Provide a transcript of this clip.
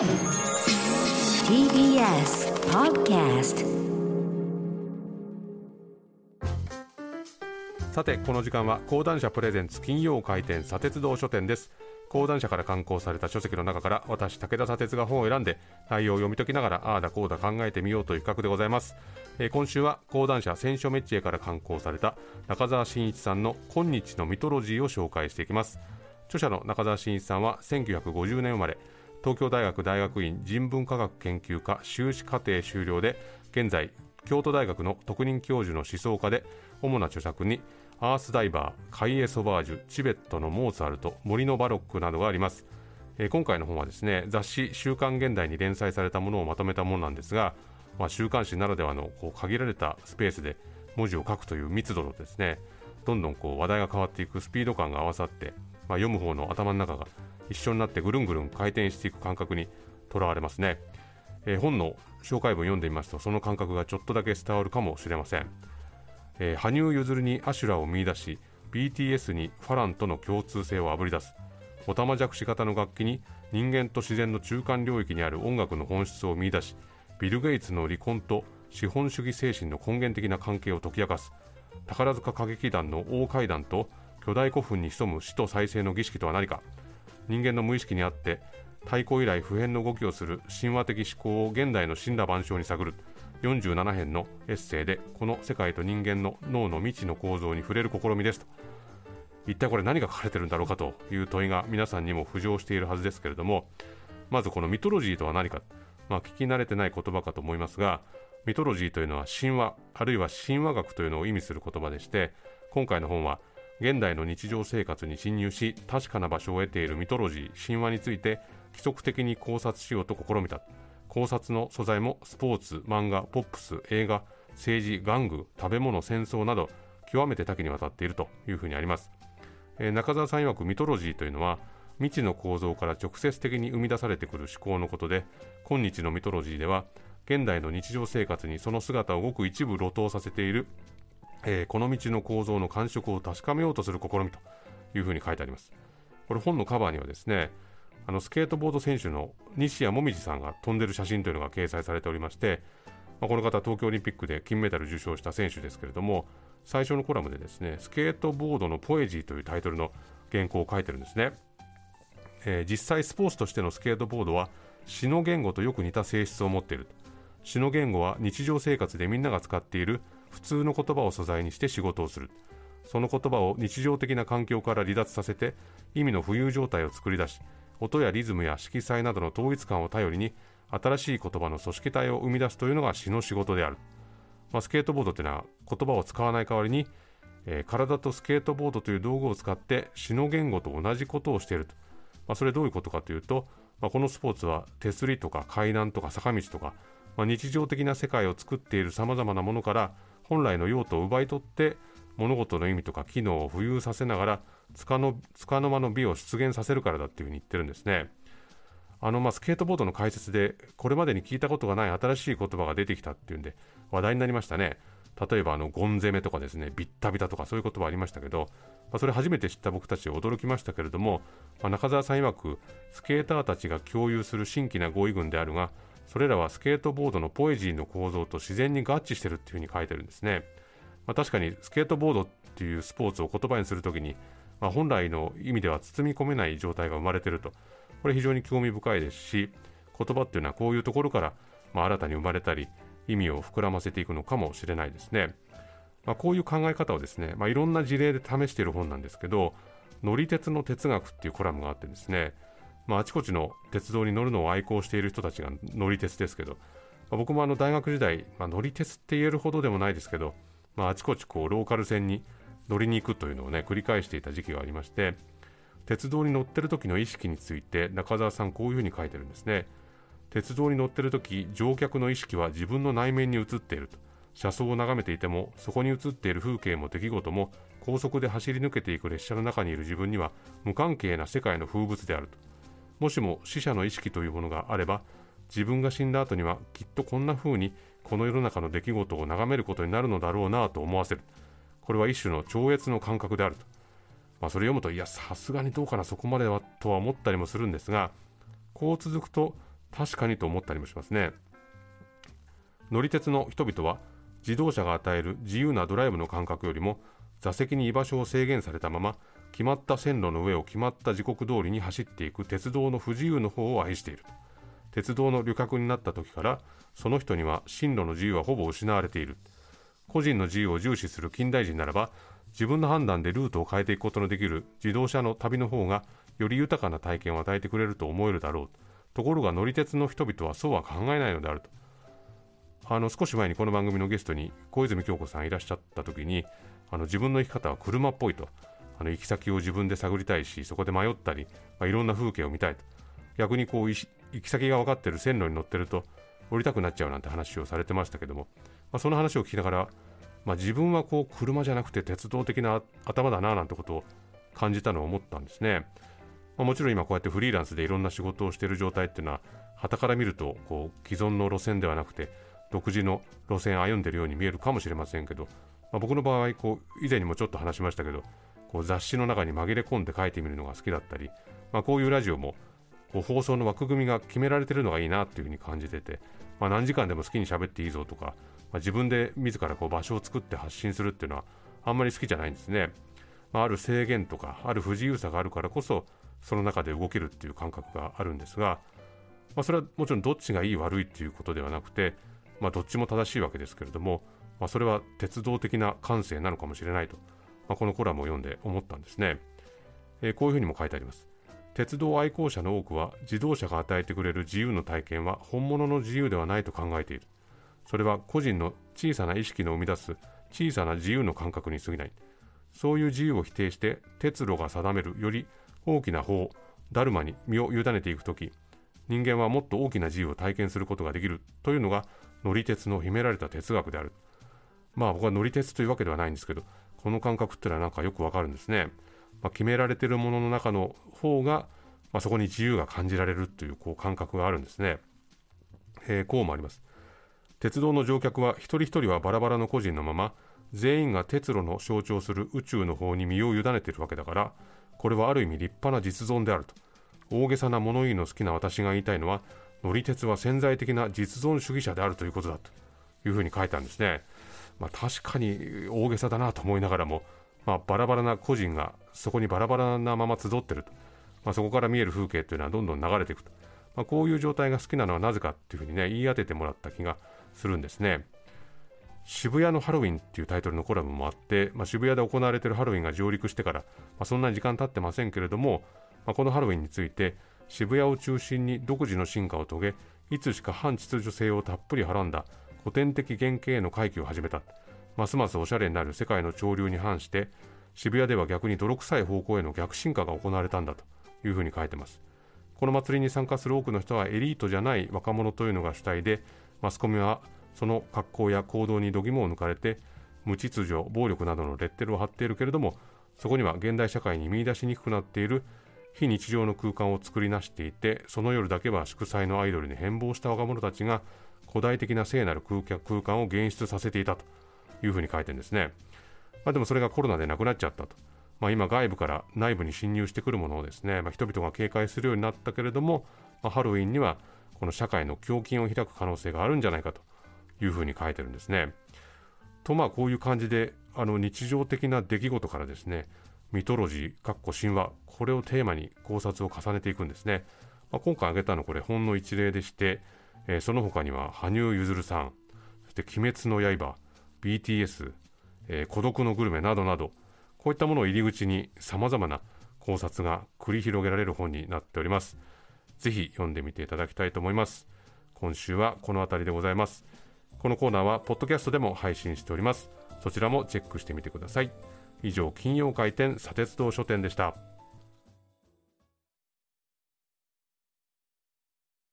TBS Podcast さてこの時間は講談社プレゼンツ金曜開店砂鉄道書店です。講談社から刊行された書籍の中から私武田砂鉄が本を選んで内容を読み解きながらああだこうだ考えてみようという企画でございます、えー今週は講談社選書メッチエから刊行された中澤真一さんの今日のミトロジーを紹介していきます。著者の中澤真一さんは1950年生まれ。東京大学大学院人文科学研究科修士課程修了で現在京都大学の特任教授の思想家で主な著作にアースダイバー、カイエ・ソバージュ、チベットのモーツァルト、森のバロックなどがあります。えー今回の本はですね雑誌「週刊現代」に連載されたものをまとめたものなんですが、まあ、週刊誌ならではのこう限られたスペースで文字を書くという密度とですねどんどんこう話題が変わっていくスピード感が合わさって、まあ、読む方の頭の中が一緒になってぐるんぐるん回転していく感覚にとらわれますね、えー本の紹介文読んでみますとその感覚がちょっとだけ伝わるかもしれません。えー羽生結弦にアシュラを見出し BTS にファランとの共通性をあぶり出す。オタマジャクシ型の楽器に人間と自然の中間領域にある音楽の本質を見出しビル・ゲイツの離婚と資本主義精神の根源的な関係を解き明かす。宝塚歌劇団の大階段と巨大古墳に潜む死と再生の儀式とは何か。人間の無意識にあって太古以来普遍の動きをする神話的思考を現代の神羅万象に探る。47編のエッセイでこの世界と人間の脳の未知の構造に触れる試みですと。一体これ何が書かれてるんだろうかという問いが皆さんにも浮上しているはずですけれどもまずこのミトロジーとは何か、まあ、聞き慣れてない言葉かと思いますがミトロジーというのは神話あるいは神話学というのを意味する言葉でして今回の本は現代の日常生活に侵入し確かな場所を得ているミトロジー神話について規則的に考察しようと試みた。考察の素材もスポーツ漫画ポップス映画政治玩具食べ物戦争など極めて多岐にわたっているというふうにあります、えー中澤さん曰くミトロジーというのは未知の構造から直接的に生み出されてくる思考のことで今日のミトロジーでは現代の日常生活にその姿をごく一部露頭させている、えーこの道の構造の感触を確かめようとする試みというふうに書いてあります。これ本のカバーにはですねあのスケートボード選手の西矢椛さんが飛んでる写真というのが掲載されておりまして、まあ、この方東京オリンピックで金メダル受賞した選手ですけれども最初のコラムでですねスケートボードのポエジーというタイトルの原稿を書いてるんですね、えー実際スポーツとしてのスケートボードは詩の言語とよく似た性質を持っている詩の言語は日常生活でみんなが使っている普通の言葉を素材にして仕事をする。その言葉を日常的な環境から離脱させて意味の浮遊状態を作り出し音やリズムや色彩などの統一感を頼りに新しい言葉の組織体を生み出すというのが詩の仕事である、まあ、スケートボードというのは言葉を使わない代わりに、えー体とスケートボードという道具を使って詩の言語と同じことをしていると、まあ、それどういうことかというと、まあ、このスポーツは手すりとか階段とか坂道とか、まあ、日常的な世界を作っているさまざまなものから本来の用途を奪い取って物事の意味とか機能を浮遊させながらつかのつかの間の美を出現させるからだっていうふうに言ってるんですね。あのまあスケートボードの解説でこれまでに聞いたことがない新しい言葉が出てきたっていうんで話題になりましたね。例えばあのゴン攻めとかですねビッタビタとかそういう言葉ありましたけど、まあ、それ初めて知った僕たち驚きましたけれども、まあ、中澤さん曰くスケーターたちが共有する新規な語彙群であるがそれらはスケートボードのポエジーの構造と自然に合致してるっていうふうに書いてるんですね。まあ、確かにスケートボードっていうスポーツを言葉にするときに、まあ、本来の意味では包み込めない状態が生まれてるとこれ非常に興味深いですし言葉っていうのはこういうところから、まあ、新たに生まれたり意味を膨らませていくのかもしれないですね、まあ、こういう考え方をですね、まあ、いろんな事例で試している本なんですけど乗り鉄の哲学っていうコラムがあってですね、まあ、あちこちの鉄道に乗るのを愛好している人たちが乗り鉄ですけど、まあ僕もあの大学時代、まあ、乗り鉄って言えるほどでもないですけど、まあ、あちこちこうローカル線に乗りに行くというのをね繰り返していた時期がありまして鉄道に乗ってる時の意識について中澤さんこういうふうに書いてるんですね。鉄道に乗ってる時乗客の意識は自分の内面に映っていると。車窓を眺めていてもそこに映っている風景も出来事も高速で走り抜けていく列車の中にいる自分には無関係な世界の風物であると。もしも死者の意識というものがあれば自分が死んだ後にはきっとこんな風にこの世の中の出来事を眺めることになるのだろうなと思わせる。これは一種の超越の感覚であると、まあ、それ読むといやさすがにどうかなそこまではとは思ったりもするんですがこう続くと確かにと思ったりもしますね。乗り鉄の人々は自動車が与える自由なドライブの感覚よりも座席に居場所を制限されたまま決まった線路の上を決まった時刻通りに走っていく鉄道の不自由の方を愛している。鉄道の旅客になった時からその人には進路の自由はほぼ失われている。個人の自由を重視する近代人ならば自分の判断でルートを変えていくことのできる自動車の旅の方がより豊かな体験を与えてくれると思えるだろう。ところが乗り鉄の人々はそうは考えないのであると。あの少し前にこの番組のゲストに小泉京子さんいらっしゃった時にあの自分の生き方は車っぽいと。あの行き先を自分で探りたいしそこで迷ったり、まあ、いろんな風景を見たいと。逆にこう行き先が分かってる線路に乗ってると降りたくなっちゃうなんて話をされてましたけども、まあ、その話を聞きながら、まあ、自分はこう車じゃなくて鉄道的な頭だななんてことを感じたのを思ったんですね、まあ、もちろん今こうやってフリーランスでいろんな仕事をしている状態っていうのは傍から見るとこう既存の路線ではなくて独自の路線歩んでるように見えるかもしれませんけど、まあ、僕の場合こう以前にもちょっと話しましたけどこう雑誌の中に紛れ込んで書いてみるのが好きだったり、まあ、こういうラジオもこう放送の枠組みが決められてるのがいいなっていうふうに感じてて、まあ、何時間でも好きに喋っていいぞとか、まあ、自分で自らこう場所を作って発信するっていうのはあんまり好きじゃないんですね、まあ、ある制限とかある不自由さがあるからこそその中で動けるっていう感覚があるんですが、まあ、それはもちろんどっちがいい悪いっていうことではなくてまあ、どっちも正しいわけですけれども、まあ、それは鉄道的な感性なのかもしれないと、まあ、このコラムを読んで思ったんですね、えー、こういうふうにも書いてあります。鉄道愛好者の多くは自動車が与えてくれる自由の体験は本物の自由ではないと考えている。それは個人の小さな意識の生み出す小さな自由の感覚に過ぎない。そういう自由を否定して鉄路が定めるより大きな法ダルマに身を委ねていくとき人間はもっと大きな自由を体験することができるというのが乗り鉄の秘められた哲学である。まあ僕は乗り鉄というわけではないんですけど、この感覚っていうのはなんかよくわかるんですね。まあ、決められているものの中の方が、まあ、そこに自由が感じられるというこう感覚があるんですね。えー、こうもあります。鉄道の乗客は一人一人はバラバラの個人のまま、全員が鉄路の象徴する宇宙の方に身を委ねているわけだから、これはある意味立派な実存であると。大げさな物言いの好きな私が言いたいのは、乗り鉄は潜在的な実存主義者であるということだというふうに書いたんですね。まあ、確かに大げさだなと思いながらも、まあ、バラバラな個人がそこにバラバラなまま集ってると、まあ、そこから見える風景というのはどんどん流れていくと、まあ、こういう状態が好きなのはなぜかっていうふうにね言い当ててもらった気がするんですね。渋谷のハロウィンっていうタイトルのコラムもあって、まあ、渋谷で行われているハロウィンが上陸してから、まあ、そんなに時間経ってませんけれども、まあ、このハロウィンについて渋谷を中心に独自の進化を遂げいつしか反秩序性をたっぷりはらんだ古典的原型への回帰を始めた。ますますおしゃれになる世界の潮流に反して渋谷では逆に泥臭い方向への逆進化が行われたんだというふうに書いてます。この祭りに参加する多くの人はエリートじゃない若者というのが主体でマスコミはその格好や行動に度肝を抜かれて無秩序暴力などのレッテルを貼っているけれどもそこには現代社会に見出しにくくなっている非日常の空間を作り出していてその夜だけは祝祭のアイドルに変貌した若者たちが古代的な聖なる空間を現出させていたというふうに書いてるんですね、まあ、でもそれがコロナでなくなっちゃったと、まあ、今外部から内部に侵入してくるものをですね、まあ、人々が警戒するようになったけれども、まあ、ハロウィンにはこの社会の胸筋を開く可能性があるんじゃないかというふうに書いてるんですね。とまあこういう感じであの日常的な出来事からですねミトロジー、かっこ神話、これをテーマに考察を重ねていくんですね。まあ、今回挙げたのこれほんの一例でして、えー、その他には羽生結弦さん、そして鬼滅の刃、BTS、えー、孤独のグルメなどなど、こういったものを入り口に様々な考察が繰り広げられる本になっております。ぜひ読んでみていただきたいと思います。今週はこの辺りでございます。このコーナーはポッドキャストでも配信しております。そちらもチェックしてみてください。以上金曜回転砂鉄道書店でした